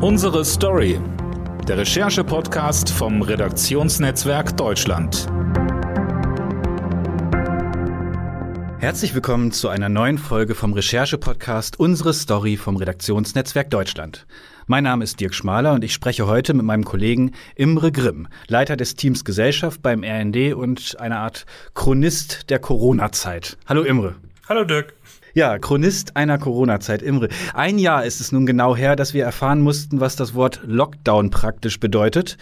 Unsere Story. Der Recherche-Podcast vom Redaktionsnetzwerk Deutschland. Herzlich willkommen zu einer neuen Folge vom Recherche-Podcast Unsere Story vom Redaktionsnetzwerk Deutschland. Mein Name ist Dirk Schmaler und ich spreche heute mit meinem Kollegen Imre Grimm, Leiter des Teams Gesellschaft beim RND und eine Art Chronist der Corona-Zeit. Hallo Imre. Hallo Dirk. Ja, Chronist einer Corona-Zeit. Imre, ein Jahr ist es nun genau her, dass wir erfahren mussten, was das Wort Lockdown praktisch bedeutet.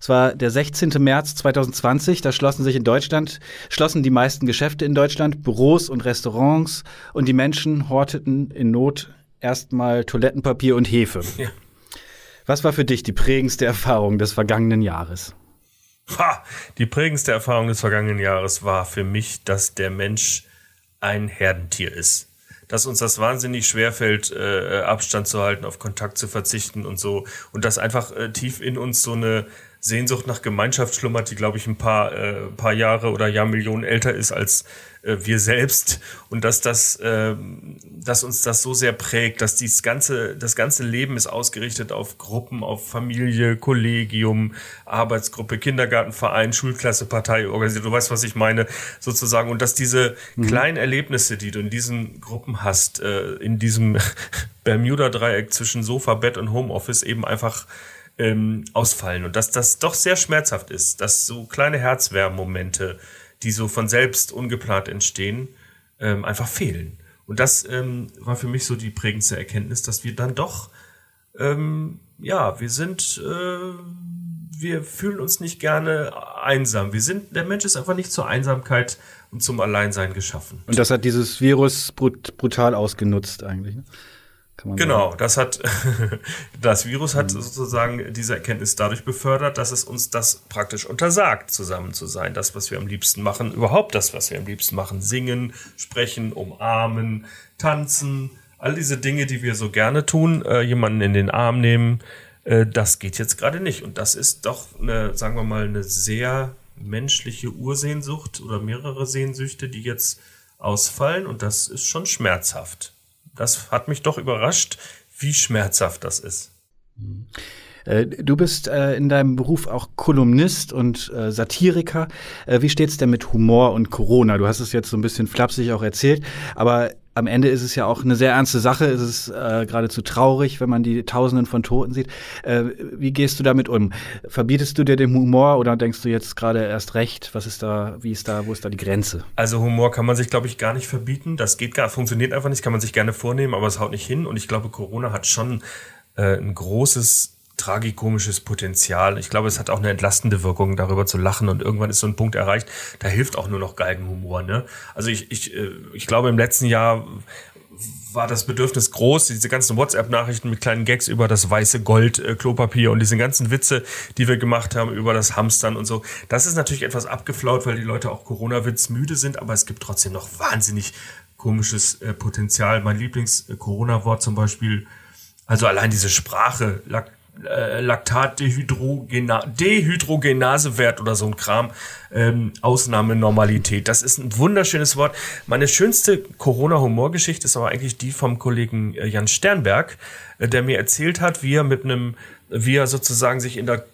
Es war der 16. März 2020, da schlossen sich in Deutschland, schlossen die meisten Geschäfte in Deutschland, Büros und Restaurants und die Menschen horteten in Not erstmal Toilettenpapier und Hefe. Ja. Was war für dich die prägendste Erfahrung des vergangenen Jahres? Ha, die prägendste Erfahrung des vergangenen Jahres war für mich, dass der Mensch ein Herdentier ist. Dass uns das wahnsinnig schwerfällt, äh, Abstand zu halten, auf Kontakt zu verzichten und so. Und dass einfach äh, tief in uns so eine Sehnsucht nach Gemeinschaft schlummert, die, glaube ich, ein paar, äh, paar Jahre oder Jahrmillionen älter ist als äh, wir selbst. Und dass das, äh, dass uns das so sehr prägt, dass dieses ganze, das ganze Leben ist ausgerichtet auf Gruppen, auf Familie, Kollegium, Arbeitsgruppe, Kindergartenverein, Schulklasse, Partei organisiert. Du weißt, was ich meine, sozusagen. Und dass diese mhm. kleinen Erlebnisse, die du in diesen Gruppen hast, äh, in diesem Bermuda-Dreieck zwischen Sofa, Bett und Homeoffice eben einfach ähm, ausfallen und dass das doch sehr schmerzhaft ist, dass so kleine Herzwärmmomente, die so von selbst ungeplant entstehen, ähm, einfach fehlen. Und das ähm, war für mich so die prägendste Erkenntnis, dass wir dann doch, ähm, ja, wir sind, äh, wir fühlen uns nicht gerne einsam. Wir sind, der Mensch ist einfach nicht zur Einsamkeit und zum Alleinsein geschaffen. Und das hat dieses Virus brut brutal ausgenutzt eigentlich. Ne? Genau, sagen. das hat das Virus hat mhm. sozusagen diese Erkenntnis dadurch befördert, dass es uns das praktisch untersagt, zusammen zu sein. Das, was wir am liebsten machen, überhaupt das, was wir am liebsten machen, singen, sprechen, umarmen, tanzen, all diese Dinge, die wir so gerne tun, äh, jemanden in den Arm nehmen, äh, das geht jetzt gerade nicht. Und das ist doch eine, sagen wir mal, eine sehr menschliche Ursehnsucht oder mehrere Sehnsüchte, die jetzt ausfallen und das ist schon schmerzhaft das hat mich doch überrascht, wie schmerzhaft das ist. Äh, du bist äh, in deinem Beruf auch Kolumnist und äh, Satiriker. Wie steht's denn mit Humor und Corona? Du hast es jetzt so ein bisschen flapsig auch erzählt, aber am Ende ist es ja auch eine sehr ernste Sache. Es ist äh, geradezu traurig, wenn man die Tausenden von Toten sieht. Äh, wie gehst du damit um? Verbietest du dir den Humor oder denkst du jetzt gerade erst recht? Was ist da, wie ist da, wo ist da die Grenze? Also Humor kann man sich, glaube ich, gar nicht verbieten. Das geht gar, funktioniert einfach nicht, kann man sich gerne vornehmen, aber es haut nicht hin. Und ich glaube, Corona hat schon äh, ein großes tragikomisches Potenzial. Ich glaube, es hat auch eine entlastende Wirkung, darüber zu lachen und irgendwann ist so ein Punkt erreicht, da hilft auch nur noch Galgenhumor. Ne? Also ich, ich, äh, ich glaube, im letzten Jahr war das Bedürfnis groß, diese ganzen WhatsApp-Nachrichten mit kleinen Gags über das weiße Gold, äh, und diese ganzen Witze, die wir gemacht haben über das Hamstern und so. Das ist natürlich etwas abgeflaut, weil die Leute auch Corona-Witz müde sind, aber es gibt trotzdem noch wahnsinnig komisches äh, Potenzial. Mein Lieblings-Corona-Wort zum Beispiel, also allein diese Sprache, äh, Laktat-Dehydrogenasewert oder so ein Kram. Ähm, Ausnahmenormalität. Das ist ein wunderschönes Wort. Meine schönste Corona-Humorgeschichte ist aber eigentlich die vom Kollegen äh, Jan Sternberg, äh, der mir erzählt hat, wie er mit einem, wie er sozusagen sich in der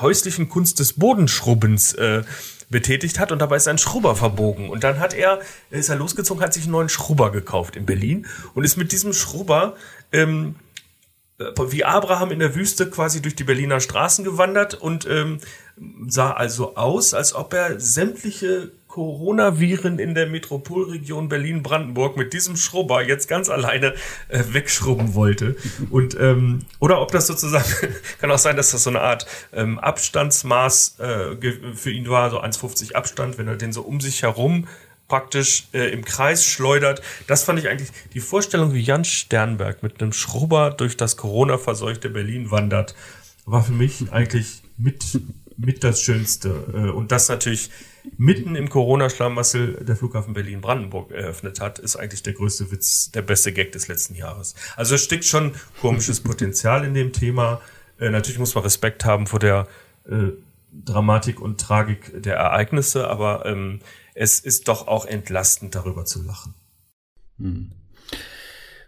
häuslichen Kunst des Bodenschrubbens äh, betätigt hat und dabei ist ein Schrubber verbogen. Und dann hat er, ist er losgezogen, hat sich einen neuen Schrubber gekauft in Berlin und ist mit diesem Schrubber ähm, äh, wie Abraham in der Wüste quasi durch die Berliner Straßen gewandert und ähm, sah also aus, als ob er sämtliche Coronaviren in der Metropolregion Berlin-Brandenburg mit diesem Schrubber jetzt ganz alleine äh, wegschrubben wollte. Und ähm, oder ob das sozusagen kann auch sein, dass das so eine Art ähm, Abstandsmaß äh, für ihn war, so 1,50 Abstand, wenn er den so um sich herum praktisch äh, im Kreis schleudert. Das fand ich eigentlich die Vorstellung, wie Jan Sternberg mit einem Schrubber durch das Corona-verseuchte Berlin wandert, war für mich eigentlich mit, mit das Schönste. Äh, und das natürlich mitten im Corona-Schlamassel der Flughafen Berlin-Brandenburg eröffnet hat, ist eigentlich der größte Witz, der beste Gag des letzten Jahres. Also es steckt schon komisches Potenzial in dem Thema. Äh, natürlich muss man Respekt haben vor der äh, Dramatik und Tragik der Ereignisse, aber ähm, es ist doch auch entlastend, darüber zu lachen. Hm.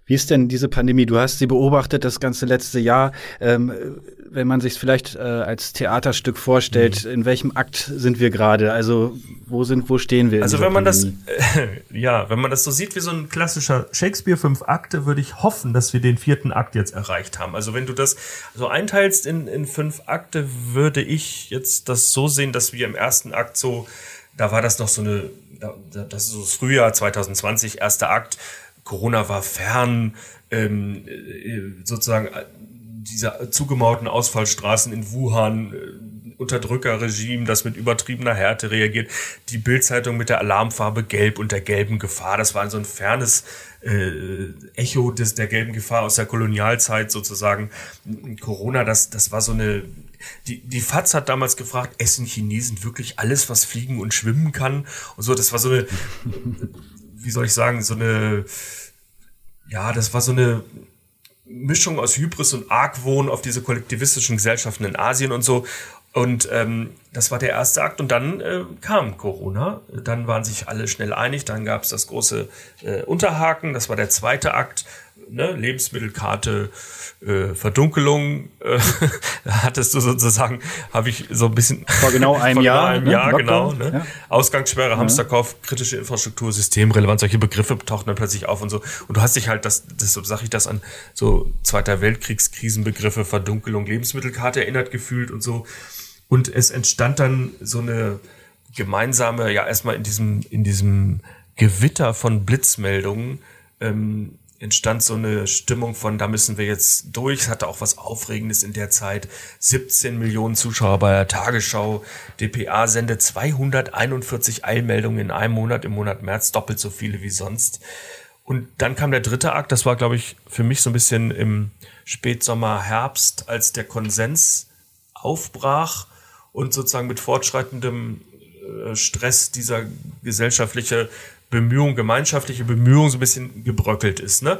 Wie ist denn diese Pandemie? Du hast sie beobachtet das ganze letzte Jahr. Ähm, wenn man sich vielleicht äh, als Theaterstück vorstellt, mhm. in welchem Akt sind wir gerade? Also wo sind, wo stehen wir? Also wenn man Pandemie? das, äh, ja, wenn man das so sieht wie so ein klassischer Shakespeare fünf Akte, würde ich hoffen, dass wir den vierten Akt jetzt erreicht haben. Also wenn du das so einteilst in, in fünf Akte, würde ich jetzt das so sehen, dass wir im ersten Akt so, da war das noch so eine, das ist so das Frühjahr 2020, erster Akt, Corona war fern, ähm, äh, sozusagen diese zugemauerten Ausfallstraßen in Wuhan, äh, Unterdrückerregime, das mit übertriebener Härte reagiert, die Bildzeitung mit der Alarmfarbe Gelb und der gelben Gefahr, das war so ein fernes äh, Echo des, der gelben Gefahr aus der Kolonialzeit sozusagen. Corona, das, das war so eine die, die FAZ hat damals gefragt, essen Chinesen wirklich alles, was fliegen und schwimmen kann? Und so, das war so eine, wie soll ich sagen, so eine, ja, das war so eine Mischung aus Hybris und Argwohn auf diese kollektivistischen Gesellschaften in Asien und so. Und ähm, das war der erste Akt und dann äh, kam Corona. Dann waren sich alle schnell einig. Dann gab es das große äh, Unterhaken. Das war der zweite Akt. Ne? Lebensmittelkarte, äh, Verdunkelung. Äh, hattest du sozusagen, habe ich so ein bisschen vor genau einem vor Jahr, genau einem ne? Jahr genau. Ne? Ja. Ausgangssperre. Hamsterkauf, kritische Infrastruktur, systemrelevant. Solche Begriffe tauchen dann plötzlich auf und so. Und du hast dich halt das, deshalb sage ich das an so Zweiter Weltkriegskrisenbegriffe, Verdunkelung, Lebensmittelkarte erinnert gefühlt und so. Und es entstand dann so eine gemeinsame, ja, erstmal in diesem, in diesem Gewitter von Blitzmeldungen, ähm, entstand so eine Stimmung von, da müssen wir jetzt durch. Es hatte auch was Aufregendes in der Zeit. 17 Millionen Zuschauer bei der Tagesschau. DPA sendet 241 Eilmeldungen in einem Monat, im Monat März, doppelt so viele wie sonst. Und dann kam der dritte Akt, das war, glaube ich, für mich so ein bisschen im Spätsommer, Herbst, als der Konsens aufbrach und sozusagen mit fortschreitendem äh, Stress dieser gesellschaftliche Bemühung, gemeinschaftliche Bemühung so ein bisschen gebröckelt ist. Ne?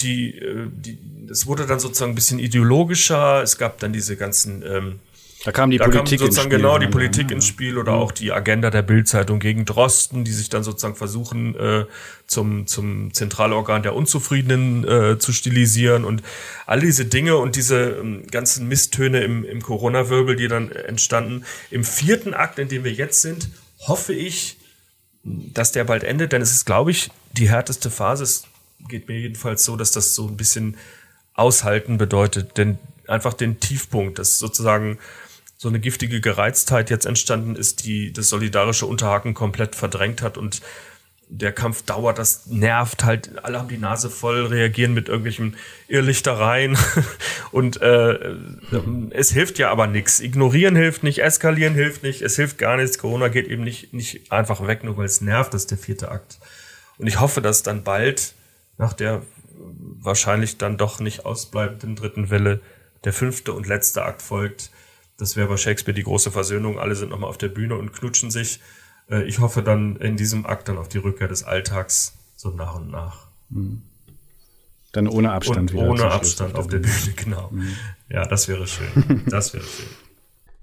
Die, äh, die, es wurde dann sozusagen ein bisschen ideologischer. Es gab dann diese ganzen ähm, da kam die da Politik kam sozusagen ins Spiel. genau die Politik ins Spiel oder auch die Agenda der Bildzeitung gegen Drosten, die sich dann sozusagen versuchen äh, zum zum Zentralorgan der Unzufriedenen äh, zu stilisieren und all diese Dinge und diese ähm, ganzen Misstöne im, im Corona-Wirbel, die dann entstanden. Im vierten Akt, in dem wir jetzt sind, hoffe ich, dass der bald endet, denn es ist, glaube ich, die härteste Phase. Es geht mir jedenfalls so, dass das so ein bisschen aushalten bedeutet, denn einfach den Tiefpunkt, das sozusagen so eine giftige Gereiztheit jetzt entstanden ist, die das solidarische Unterhaken komplett verdrängt hat und der Kampf dauert, das nervt halt, alle haben die Nase voll, reagieren mit irgendwelchen Irrlichtereien und äh, es hilft ja aber nichts. Ignorieren hilft nicht, eskalieren hilft nicht, es hilft gar nichts. Corona geht eben nicht, nicht einfach weg, nur weil es nervt, das ist der vierte Akt. Und ich hoffe, dass dann bald nach der wahrscheinlich dann doch nicht ausbleibenden dritten Welle der fünfte und letzte Akt folgt, das wäre bei Shakespeare die große Versöhnung. Alle sind nochmal auf der Bühne und knutschen sich. Äh, ich hoffe dann in diesem Akt dann auf die Rückkehr des Alltags so nach und nach. Mhm. Dann ohne Abstand und wieder. Ohne Abstand auf der Bühne, genau. Mhm. Ja, das wäre schön. Das wäre schön.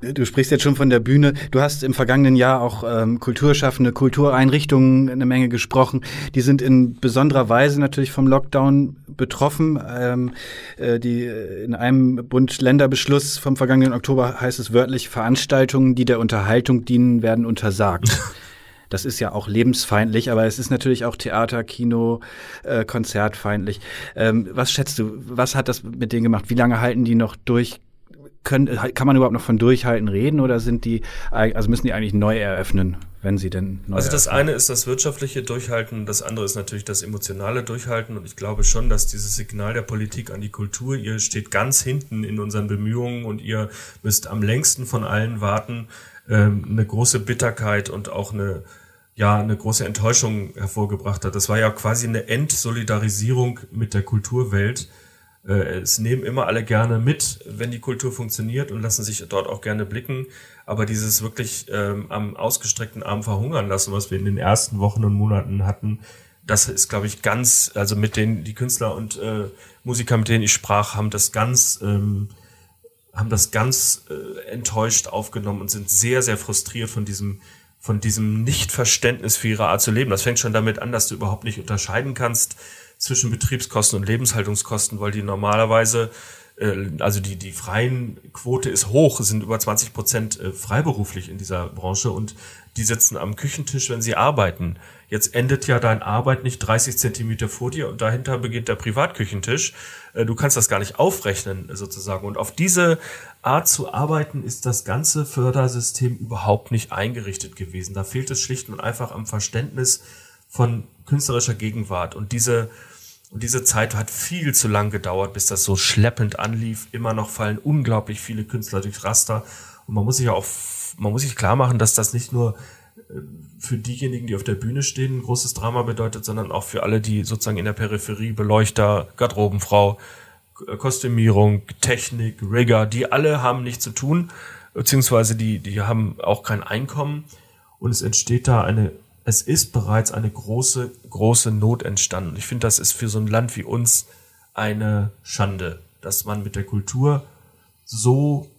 Du sprichst jetzt schon von der Bühne. Du hast im vergangenen Jahr auch ähm, Kulturschaffende, Kultureinrichtungen eine Menge gesprochen. Die sind in besonderer Weise natürlich vom Lockdown betroffen. Ähm, äh, die äh, in einem Bund-Länder-Beschluss vom vergangenen Oktober heißt es wörtlich: Veranstaltungen, die der Unterhaltung dienen, werden untersagt. Das ist ja auch lebensfeindlich, aber es ist natürlich auch Theater, Kino, äh, Konzertfeindlich. Ähm, was schätzt du? Was hat das mit denen gemacht? Wie lange halten die noch durch? Können, kann man überhaupt noch von Durchhalten reden oder sind die, also müssen die eigentlich neu eröffnen, wenn sie denn neu Also das eröffnen? eine ist das wirtschaftliche Durchhalten, das andere ist natürlich das emotionale Durchhalten und ich glaube schon, dass dieses Signal der Politik an die Kultur, ihr steht ganz hinten in unseren Bemühungen und ihr müsst am längsten von allen warten, ähm, eine große Bitterkeit und auch eine ja eine große Enttäuschung hervorgebracht hat. Das war ja quasi eine Entsolidarisierung mit der Kulturwelt es nehmen immer alle gerne mit, wenn die Kultur funktioniert und lassen sich dort auch gerne blicken. Aber dieses wirklich ähm, am ausgestreckten Arm verhungern lassen, was wir in den ersten Wochen und Monaten hatten, das ist, glaube ich, ganz, also mit denen die Künstler und äh, Musiker, mit denen ich sprach, haben das ganz, ähm, haben das ganz äh, enttäuscht aufgenommen und sind sehr, sehr frustriert von diesem, von diesem Nichtverständnis für ihre Art zu leben. Das fängt schon damit an, dass du überhaupt nicht unterscheiden kannst zwischen Betriebskosten und Lebenshaltungskosten, weil die normalerweise äh, also die, die freien Quote ist hoch, sind über 20 Prozent äh, freiberuflich in dieser Branche und die sitzen am Küchentisch, wenn sie arbeiten. Jetzt endet ja deine Arbeit nicht 30 Zentimeter vor dir und dahinter beginnt der Privatküchentisch. Äh, du kannst das gar nicht aufrechnen sozusagen. Und auf diese Art zu arbeiten ist das ganze Fördersystem überhaupt nicht eingerichtet gewesen. Da fehlt es schlicht und einfach am Verständnis von künstlerischer Gegenwart. Und diese und diese Zeit hat viel zu lang gedauert, bis das so schleppend anlief. Immer noch fallen unglaublich viele Künstler durchs Raster. Und man muss sich auch, man muss sich klar machen, dass das nicht nur äh, für diejenigen, die auf der Bühne stehen, ein großes Drama bedeutet, sondern auch für alle, die sozusagen in der Peripherie, Beleuchter, Garderobenfrau, Kostümierung, Technik, Rigger, die alle haben nichts zu tun, beziehungsweise die, die haben auch kein Einkommen. Und es entsteht da eine es ist bereits eine große, große Not entstanden. Ich finde, das ist für so ein Land wie uns eine Schande, dass man mit der Kultur so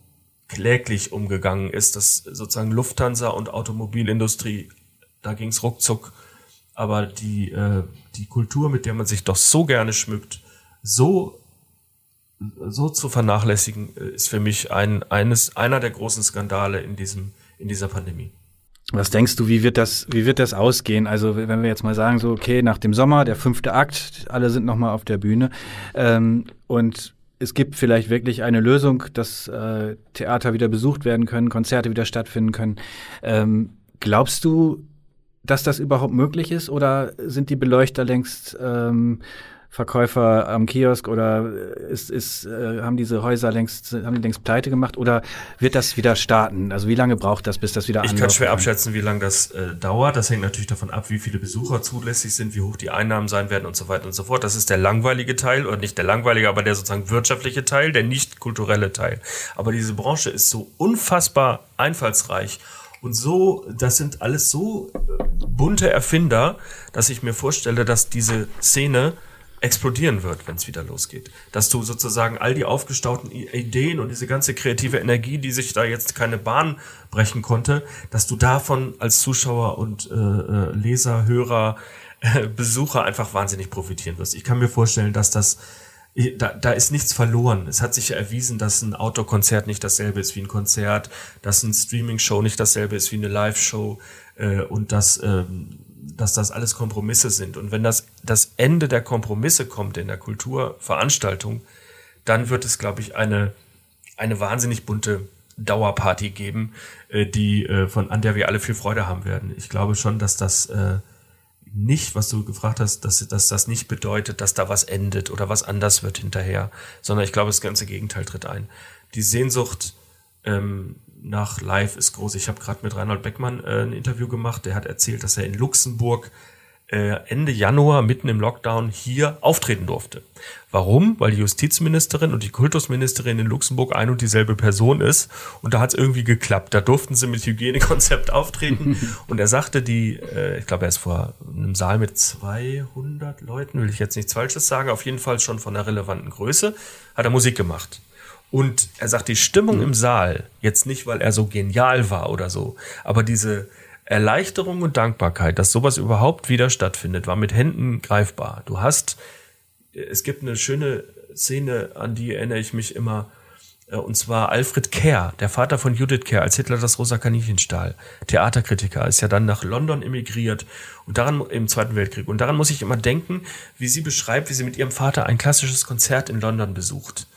kläglich umgegangen ist, dass sozusagen Lufthansa und Automobilindustrie, da ging es ruckzuck, aber die, äh, die Kultur, mit der man sich doch so gerne schmückt, so, so zu vernachlässigen, äh, ist für mich ein, eines, einer der großen Skandale in diesem, in dieser Pandemie. Was denkst du, wie wird das, wie wird das ausgehen? Also wenn wir jetzt mal sagen, so okay, nach dem Sommer, der fünfte Akt, alle sind noch mal auf der Bühne ähm, und es gibt vielleicht wirklich eine Lösung, dass äh, Theater wieder besucht werden können, Konzerte wieder stattfinden können. Ähm, glaubst du, dass das überhaupt möglich ist oder sind die Beleuchter längst ähm, Verkäufer am Kiosk oder ist, ist, äh, haben diese Häuser längst, haben die längst pleite gemacht oder wird das wieder starten? Also wie lange braucht das, bis das wieder Ich kann schwer kann? abschätzen, wie lange das äh, dauert. Das hängt natürlich davon ab, wie viele Besucher zulässig sind, wie hoch die Einnahmen sein werden und so weiter und so fort. Das ist der langweilige Teil oder nicht der langweilige, aber der sozusagen wirtschaftliche Teil, der nicht kulturelle Teil. Aber diese Branche ist so unfassbar einfallsreich und so, das sind alles so äh, bunte Erfinder, dass ich mir vorstelle, dass diese Szene explodieren wird, wenn es wieder losgeht. Dass du sozusagen all die aufgestauten Ideen und diese ganze kreative Energie, die sich da jetzt keine Bahn brechen konnte, dass du davon als Zuschauer und äh, äh, Leser, Hörer, äh, Besucher einfach wahnsinnig profitieren wirst. Ich kann mir vorstellen, dass das da, da ist nichts verloren. Es hat sich ja erwiesen, dass ein Outdoor-Konzert nicht dasselbe ist wie ein Konzert, dass ein Streaming-Show nicht dasselbe ist wie eine Live-Show äh, und dass ähm, dass das alles Kompromisse sind. Und wenn das das Ende der Kompromisse kommt in der Kulturveranstaltung, dann wird es, glaube ich, eine, eine wahnsinnig bunte Dauerparty geben, äh, die, äh, von, an der wir alle viel Freude haben werden. Ich glaube schon, dass das äh, nicht, was du gefragt hast, dass, dass das nicht bedeutet, dass da was endet oder was anders wird hinterher, sondern ich glaube, das ganze Gegenteil tritt ein. Die Sehnsucht ähm, nach Live ist groß. Ich habe gerade mit Reinhold Beckmann äh, ein Interview gemacht. Der hat erzählt, dass er in Luxemburg äh, Ende Januar mitten im Lockdown hier auftreten durfte. Warum? Weil die Justizministerin und die Kultusministerin in Luxemburg ein und dieselbe Person ist. Und da hat es irgendwie geklappt. Da durften sie mit Hygienekonzept auftreten. und er sagte, die, äh, ich glaube, er ist vor einem Saal mit 200 Leuten, will ich jetzt nichts Falsches sagen, auf jeden Fall schon von einer relevanten Größe, hat er Musik gemacht. Und er sagt, die Stimmung mhm. im Saal, jetzt nicht, weil er so genial war oder so, aber diese Erleichterung und Dankbarkeit, dass sowas überhaupt wieder stattfindet, war mit Händen greifbar. Du hast, es gibt eine schöne Szene, an die erinnere ich mich immer, äh, und zwar Alfred Kerr, der Vater von Judith Kerr, als Hitler das rosa Kaninchen stahl, Theaterkritiker, ist ja dann nach London emigriert und daran im Zweiten Weltkrieg. Und daran muss ich immer denken, wie sie beschreibt, wie sie mit ihrem Vater ein klassisches Konzert in London besucht.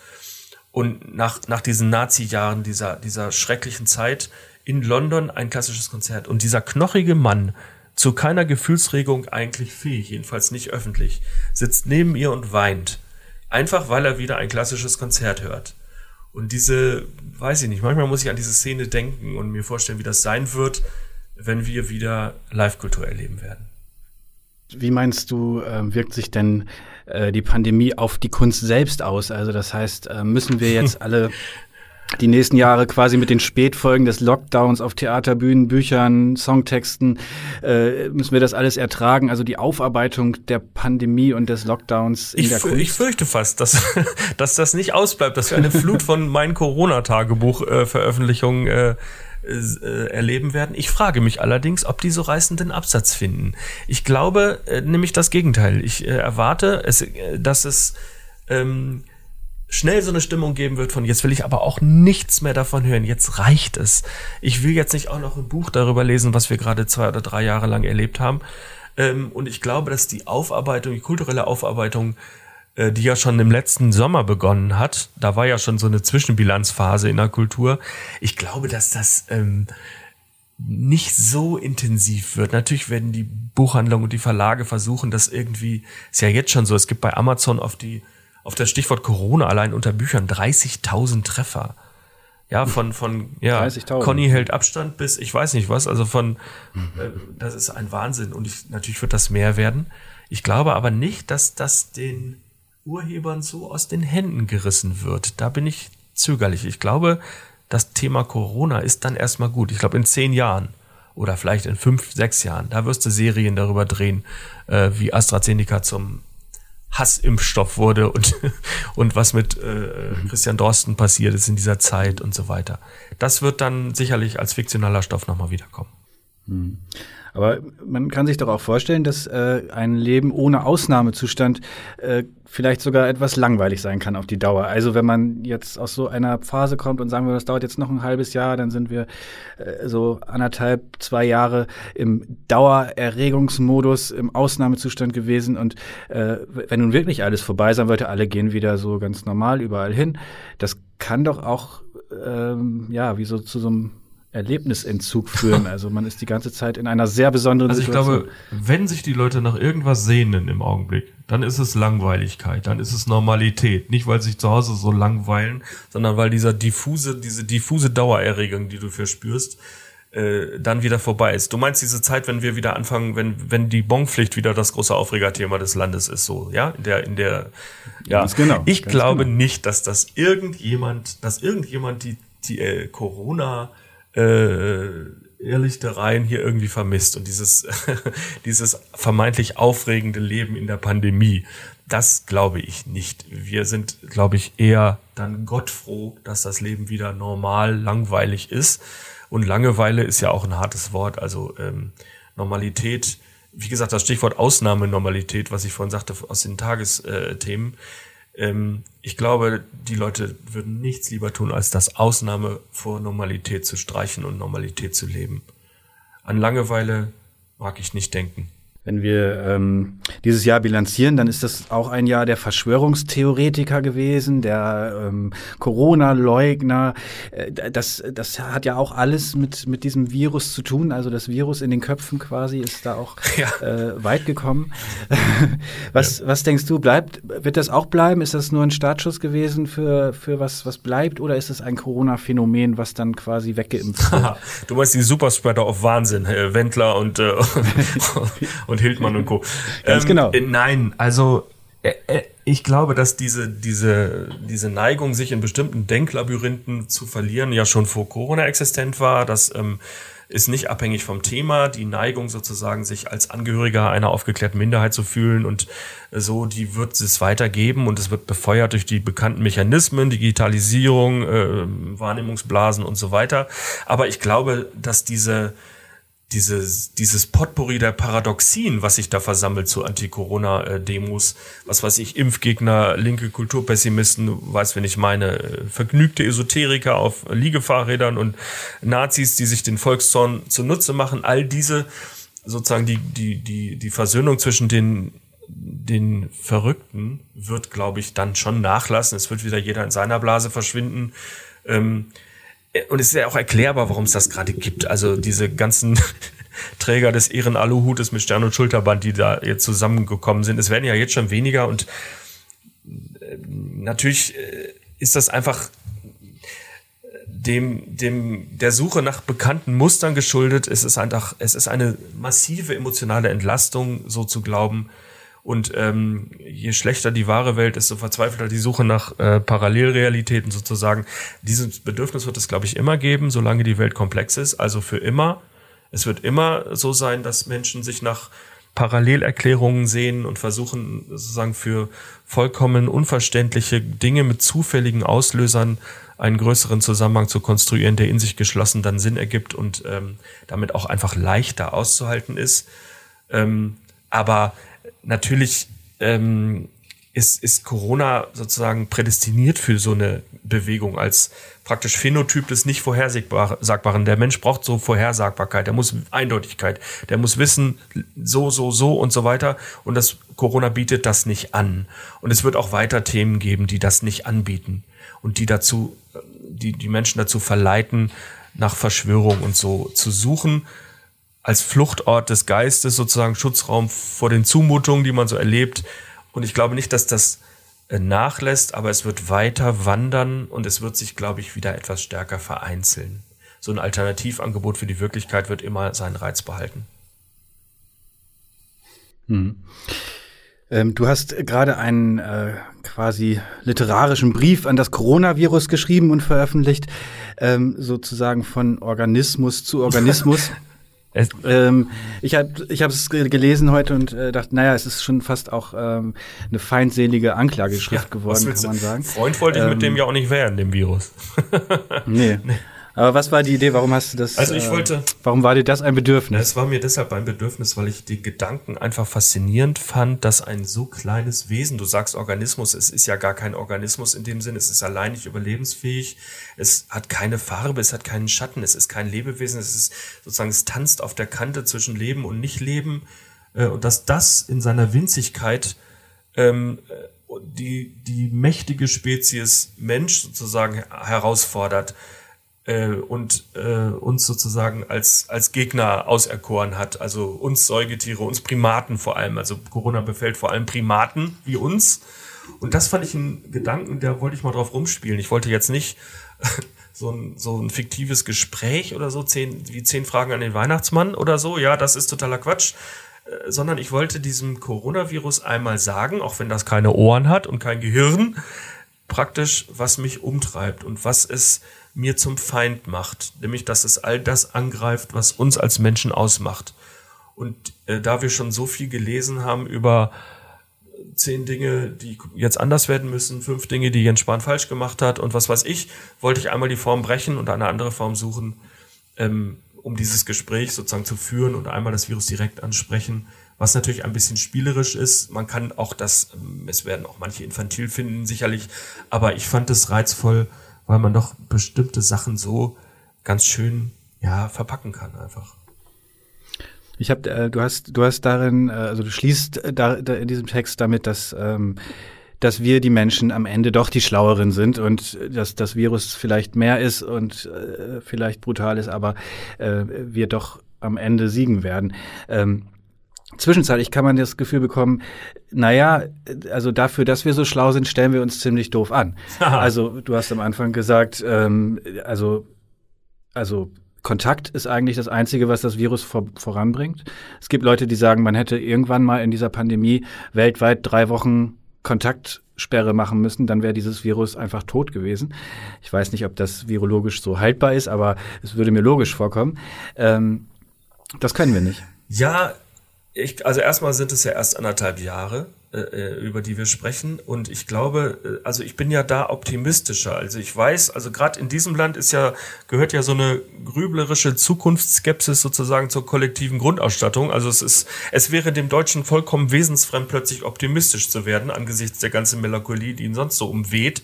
Und nach, nach diesen Nazi-Jahren, dieser, dieser schrecklichen Zeit in London ein klassisches Konzert. Und dieser knochige Mann, zu keiner Gefühlsregung eigentlich fähig, jedenfalls nicht öffentlich, sitzt neben ihr und weint. Einfach weil er wieder ein klassisches Konzert hört. Und diese, weiß ich nicht, manchmal muss ich an diese Szene denken und mir vorstellen, wie das sein wird, wenn wir wieder Live-Kultur erleben werden. Wie meinst du, äh, wirkt sich denn äh, die Pandemie auf die Kunst selbst aus? Also das heißt, äh, müssen wir jetzt alle die nächsten Jahre quasi mit den Spätfolgen des Lockdowns auf Theaterbühnen, Büchern, Songtexten, äh, müssen wir das alles ertragen? Also die Aufarbeitung der Pandemie und des Lockdowns in ich der Kunst? Ich fürchte fast, dass, dass das nicht ausbleibt, dass wir eine Flut von mein Corona-Tagebuch-Veröffentlichungen äh, äh, erleben werden. Ich frage mich allerdings, ob die so reißenden Absatz finden. Ich glaube äh, nämlich das Gegenteil. Ich äh, erwarte, es, äh, dass es ähm, schnell so eine Stimmung geben wird von jetzt will ich aber auch nichts mehr davon hören, jetzt reicht es. Ich will jetzt nicht auch noch ein Buch darüber lesen, was wir gerade zwei oder drei Jahre lang erlebt haben. Ähm, und ich glaube, dass die Aufarbeitung, die kulturelle Aufarbeitung, die ja schon im letzten Sommer begonnen hat, da war ja schon so eine Zwischenbilanzphase in der Kultur. Ich glaube, dass das ähm, nicht so intensiv wird. Natürlich werden die Buchhandlungen und die Verlage versuchen, das irgendwie, ist ja jetzt schon so, es gibt bei Amazon auf die auf das Stichwort Corona allein unter Büchern 30.000 Treffer. Ja, von, von, ja, Conny hält Abstand bis, ich weiß nicht was, also von, äh, das ist ein Wahnsinn und ich, natürlich wird das mehr werden. Ich glaube aber nicht, dass das den Urhebern so aus den Händen gerissen wird. Da bin ich zögerlich. Ich glaube, das Thema Corona ist dann erstmal gut. Ich glaube, in zehn Jahren oder vielleicht in fünf, sechs Jahren, da wirst du Serien darüber drehen, äh, wie AstraZeneca zum Hassimpfstoff wurde und, und was mit äh, Christian Dorsten passiert ist in dieser Zeit und so weiter. Das wird dann sicherlich als fiktionaler Stoff nochmal wiederkommen. Hm. Aber man kann sich doch auch vorstellen, dass äh, ein Leben ohne Ausnahmezustand äh, vielleicht sogar etwas langweilig sein kann auf die Dauer. Also wenn man jetzt aus so einer Phase kommt und sagen wir, das dauert jetzt noch ein halbes Jahr, dann sind wir äh, so anderthalb, zwei Jahre im Dauererregungsmodus, im Ausnahmezustand gewesen. Und äh, wenn nun wirklich alles vorbei sein wollte, alle gehen wieder so ganz normal überall hin, das kann doch auch ähm, ja wie so zu so einem Erlebnisentzug führen. Also man ist die ganze Zeit in einer sehr besonderen also Situation. Also ich glaube, wenn sich die Leute nach irgendwas sehnen im Augenblick, dann ist es Langweiligkeit, dann ist es Normalität. Nicht, weil sich zu Hause so langweilen, sondern weil dieser diffuse, diese diffuse Dauererregung, die du verspürst, äh, dann wieder vorbei ist. Du meinst diese Zeit, wenn wir wieder anfangen, wenn, wenn die Bonpflicht wieder das große Aufregerthema des Landes ist, so, ja, in der, in der, ja. Ganz genau. Ich glaube genau. nicht, dass das irgendjemand, dass irgendjemand die, die äh, Corona, äh, Irrlichtereien hier irgendwie vermisst und dieses, dieses vermeintlich aufregende Leben in der Pandemie. Das glaube ich nicht. Wir sind, glaube ich, eher dann gottfroh, dass das Leben wieder normal langweilig ist. Und Langeweile ist ja auch ein hartes Wort. Also ähm, Normalität, wie gesagt, das Stichwort Ausnahmenormalität, was ich vorhin sagte aus den Tagesthemen, ähm, ich glaube, die Leute würden nichts lieber tun, als das Ausnahme vor Normalität zu streichen und Normalität zu leben. An Langeweile mag ich nicht denken. Wenn wir ähm, dieses Jahr bilanzieren, dann ist das auch ein Jahr der Verschwörungstheoretiker gewesen, der ähm, Corona-Leugner. Äh, das, das hat ja auch alles mit, mit diesem Virus zu tun. Also das Virus in den Köpfen quasi ist da auch ja. äh, weit gekommen. was, ja. was denkst du, bleibt, wird das auch bleiben? Ist das nur ein Startschuss gewesen für, für was, was bleibt? Oder ist es ein Corona-Phänomen, was dann quasi weggeimpft wird? du meinst die Superspreader auf Wahnsinn, Wendler und, äh, und und Hildmann und Co. Ganz ähm, genau. Äh, nein, also äh, äh, ich glaube, dass diese, diese, diese Neigung, sich in bestimmten Denklabyrinthen zu verlieren, ja schon vor Corona existent war. Das ähm, ist nicht abhängig vom Thema. Die Neigung sozusagen, sich als Angehöriger einer aufgeklärten Minderheit zu fühlen und so, die wird es weitergeben und es wird befeuert durch die bekannten Mechanismen, Digitalisierung, äh, Wahrnehmungsblasen und so weiter. Aber ich glaube, dass diese dieses, dieses Potpourri der Paradoxien, was sich da versammelt zu Anti-Corona-Demos, was weiß ich, Impfgegner, linke Kulturpessimisten, weiß, wenn ich meine, vergnügte Esoteriker auf Liegefahrrädern und Nazis, die sich den Volkszorn zunutze machen, all diese sozusagen die, die, die, die Versöhnung zwischen den den Verrückten wird, glaube ich, dann schon nachlassen. Es wird wieder jeder in seiner Blase verschwinden. Ähm, und es ist ja auch erklärbar, warum es das gerade gibt. Also diese ganzen Träger des Ehren-Aluhutes mit Stern- und Schulterband, die da jetzt zusammengekommen sind. Es werden ja jetzt schon weniger und äh, natürlich äh, ist das einfach dem, dem, der Suche nach bekannten Mustern geschuldet. Es ist einfach, es ist eine massive emotionale Entlastung, so zu glauben, und ähm, je schlechter die wahre Welt ist, so verzweifelter die Suche nach äh, Parallelrealitäten sozusagen. Dieses Bedürfnis wird es, glaube ich, immer geben, solange die Welt komplex ist. Also für immer. Es wird immer so sein, dass Menschen sich nach Parallelerklärungen sehen und versuchen sozusagen für vollkommen unverständliche Dinge mit zufälligen Auslösern einen größeren Zusammenhang zu konstruieren, der in sich geschlossen dann Sinn ergibt und ähm, damit auch einfach leichter auszuhalten ist. Ähm, aber natürlich ähm, ist, ist Corona sozusagen prädestiniert für so eine Bewegung als praktisch Phänotyp des nicht Vorhersagbaren. Der Mensch braucht so Vorhersagbarkeit, der muss Eindeutigkeit, der muss wissen, so, so, so und so weiter. Und das Corona bietet das nicht an. Und es wird auch weiter Themen geben, die das nicht anbieten und die dazu, die, die Menschen dazu verleiten, nach Verschwörung und so zu suchen als Fluchtort des Geistes, sozusagen Schutzraum vor den Zumutungen, die man so erlebt, und ich glaube nicht, dass das äh, nachlässt, aber es wird weiter wandern und es wird sich, glaube ich, wieder etwas stärker vereinzeln. So ein Alternativangebot für die Wirklichkeit wird immer seinen Reiz behalten. Hm. Ähm, du hast gerade einen äh, quasi literarischen Brief an das Coronavirus geschrieben und veröffentlicht, ähm, sozusagen von Organismus zu Organismus. Ähm, ich habe ich es gelesen heute und äh, dachte, naja, es ist schon fast auch ähm, eine feindselige Anklageschrift ja, geworden, kann man sagen. Freund wollte ich ähm, mit dem ja auch nicht werden, dem Virus. nee. nee. Aber was war die Idee? Warum hast du das? Also ich äh, wollte. warum war dir das ein Bedürfnis? Es war mir deshalb ein Bedürfnis, weil ich die Gedanken einfach faszinierend fand, dass ein so kleines Wesen, du sagst Organismus, es ist ja gar kein Organismus in dem Sinn, es ist allein nicht überlebensfähig, es hat keine Farbe, es hat keinen Schatten, es ist kein Lebewesen, es ist sozusagen, es tanzt auf der Kante zwischen Leben und Nichtleben äh, und dass das in seiner Winzigkeit ähm, die, die mächtige Spezies Mensch sozusagen herausfordert äh, und äh, uns sozusagen als, als Gegner auserkoren hat. Also uns Säugetiere, uns Primaten vor allem. Also Corona befällt vor allem Primaten wie uns. Und das fand ich einen Gedanken, da wollte ich mal drauf rumspielen. Ich wollte jetzt nicht so ein, so ein fiktives Gespräch oder so, zehn, wie zehn Fragen an den Weihnachtsmann oder so. Ja, das ist totaler Quatsch. Äh, sondern ich wollte diesem Coronavirus einmal sagen, auch wenn das keine Ohren hat und kein Gehirn, praktisch, was mich umtreibt und was es mir zum Feind macht, nämlich dass es all das angreift, was uns als Menschen ausmacht. Und äh, da wir schon so viel gelesen haben über zehn Dinge, die jetzt anders werden müssen, fünf Dinge, die Jens Spahn falsch gemacht hat und was weiß ich, wollte ich einmal die Form brechen und eine andere Form suchen, ähm, um dieses Gespräch sozusagen zu führen und einmal das Virus direkt ansprechen, was natürlich ein bisschen spielerisch ist. Man kann auch das, ähm, es werden auch manche infantil finden, sicherlich, aber ich fand es reizvoll, weil man doch bestimmte Sachen so ganz schön ja verpacken kann einfach. Ich habe, äh, du hast, du hast darin, äh, also du schließt da, da in diesem Text damit, dass ähm, dass wir die Menschen am Ende doch die Schlaueren sind und dass das Virus vielleicht mehr ist und äh, vielleicht brutal ist, aber äh, wir doch am Ende siegen werden. Ähm, Zwischenzeitlich kann man das Gefühl bekommen, naja, also dafür, dass wir so schlau sind, stellen wir uns ziemlich doof an. also du hast am Anfang gesagt, ähm, also, also Kontakt ist eigentlich das Einzige, was das Virus vor, voranbringt. Es gibt Leute, die sagen, man hätte irgendwann mal in dieser Pandemie weltweit drei Wochen Kontaktsperre machen müssen, dann wäre dieses Virus einfach tot gewesen. Ich weiß nicht, ob das virologisch so haltbar ist, aber es würde mir logisch vorkommen. Ähm, das können wir nicht. Ja, ich, also erstmal sind es ja erst anderthalb Jahre, äh, äh, über die wir sprechen. Und ich glaube, äh, also ich bin ja da optimistischer. Also ich weiß, also gerade in diesem Land ist ja, gehört ja so eine grüblerische Zukunftsskepsis sozusagen zur kollektiven Grundausstattung. Also es ist, es wäre dem Deutschen vollkommen wesensfremd, plötzlich optimistisch zu werden angesichts der ganzen Melancholie, die ihn sonst so umweht.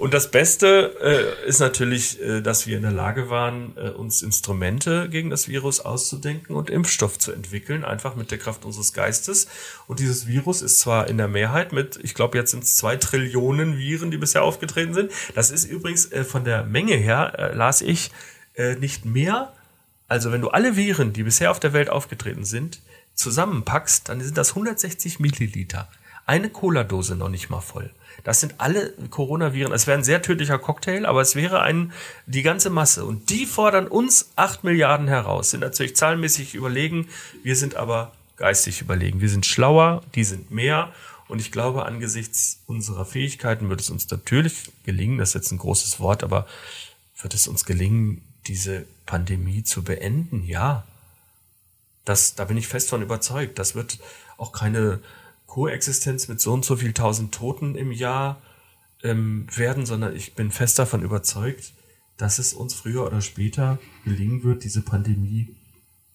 Und das Beste äh, ist natürlich, äh, dass wir in der Lage waren, äh, uns Instrumente gegen das Virus auszudenken und Impfstoff zu entwickeln, einfach mit der Kraft unseres Geistes. Und dieses Virus ist zwar in der Mehrheit mit, ich glaube, jetzt sind es zwei Trillionen Viren, die bisher aufgetreten sind. Das ist übrigens äh, von der Menge her, äh, las ich, äh, nicht mehr. Also wenn du alle Viren, die bisher auf der Welt aufgetreten sind, zusammenpackst, dann sind das 160 Milliliter. Eine Cola-Dose noch nicht mal voll. Das sind alle Coronaviren. Es wäre ein sehr tödlicher Cocktail, aber es wäre ein, die ganze Masse. Und die fordern uns acht Milliarden heraus, sind natürlich zahlenmäßig überlegen. Wir sind aber geistig überlegen. Wir sind schlauer, die sind mehr. Und ich glaube, angesichts unserer Fähigkeiten wird es uns natürlich gelingen, das ist jetzt ein großes Wort, aber wird es uns gelingen, diese Pandemie zu beenden? Ja. Das, da bin ich fest von überzeugt. Das wird auch keine Koexistenz mit so und so viel tausend Toten im Jahr ähm, werden, sondern ich bin fest davon überzeugt, dass es uns früher oder später gelingen wird, diese Pandemie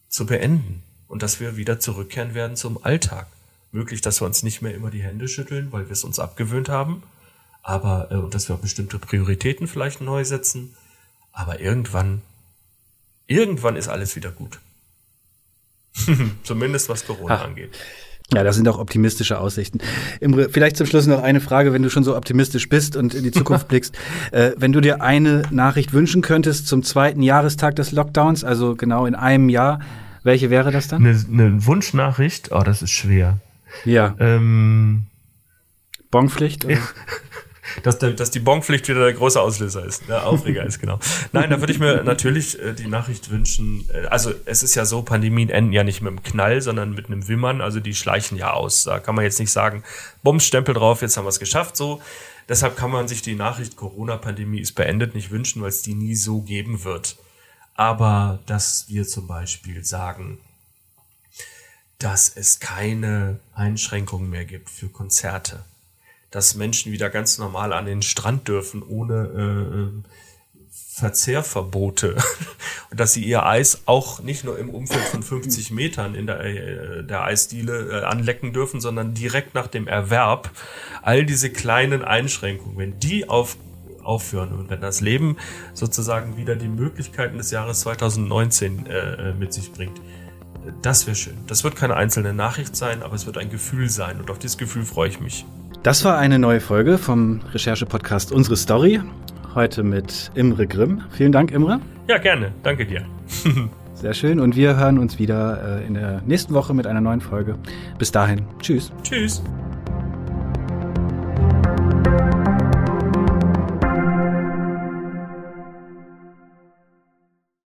zu beenden und dass wir wieder zurückkehren werden zum Alltag. Möglich, dass wir uns nicht mehr immer die Hände schütteln, weil wir es uns abgewöhnt haben, aber äh, dass wir bestimmte Prioritäten vielleicht neu setzen, aber irgendwann, irgendwann ist alles wieder gut. Zumindest was Corona Ach. angeht. Ja, das sind auch optimistische Aussichten. Imre, vielleicht zum Schluss noch eine Frage, wenn du schon so optimistisch bist und in die Zukunft blickst. Äh, wenn du dir eine Nachricht wünschen könntest zum zweiten Jahrestag des Lockdowns, also genau in einem Jahr, welche wäre das dann? Eine, eine Wunschnachricht? Oh, das ist schwer. Ja. Ähm, Bonpflicht? dass, der, dass die Bonpflicht wieder der große Auslöser ist, der Aufreger ist, genau. Nein, da würde ich mir natürlich äh, die Nachricht wünschen, äh, also es ist ja so, Pandemien enden ja nicht mit einem Knall, sondern mit einem Wimmern, also die schleichen ja aus. Da kann man jetzt nicht sagen, Bumsstempel drauf, jetzt haben wir es geschafft, so. Deshalb kann man sich die Nachricht Corona-Pandemie ist beendet nicht wünschen, weil es die nie so geben wird. Aber dass wir zum Beispiel sagen, dass es keine Einschränkungen mehr gibt für Konzerte dass Menschen wieder ganz normal an den Strand dürfen, ohne äh, äh Verzehrverbote. Und dass sie ihr Eis auch nicht nur im Umfeld von 50 Metern in der, äh, der Eisdiele äh, anlecken dürfen, sondern direkt nach dem Erwerb. All diese kleinen Einschränkungen, wenn die auf, aufhören und wenn das Leben sozusagen wieder die Möglichkeiten des Jahres 2019 äh, mit sich bringt, das wäre schön. Das wird keine einzelne Nachricht sein, aber es wird ein Gefühl sein und auf dieses Gefühl freue ich mich. Das war eine neue Folge vom Recherche-Podcast Unsere Story. Heute mit Imre Grimm. Vielen Dank, Imre. Ja, gerne. Danke dir. Sehr schön. Und wir hören uns wieder äh, in der nächsten Woche mit einer neuen Folge. Bis dahin. Tschüss. Tschüss.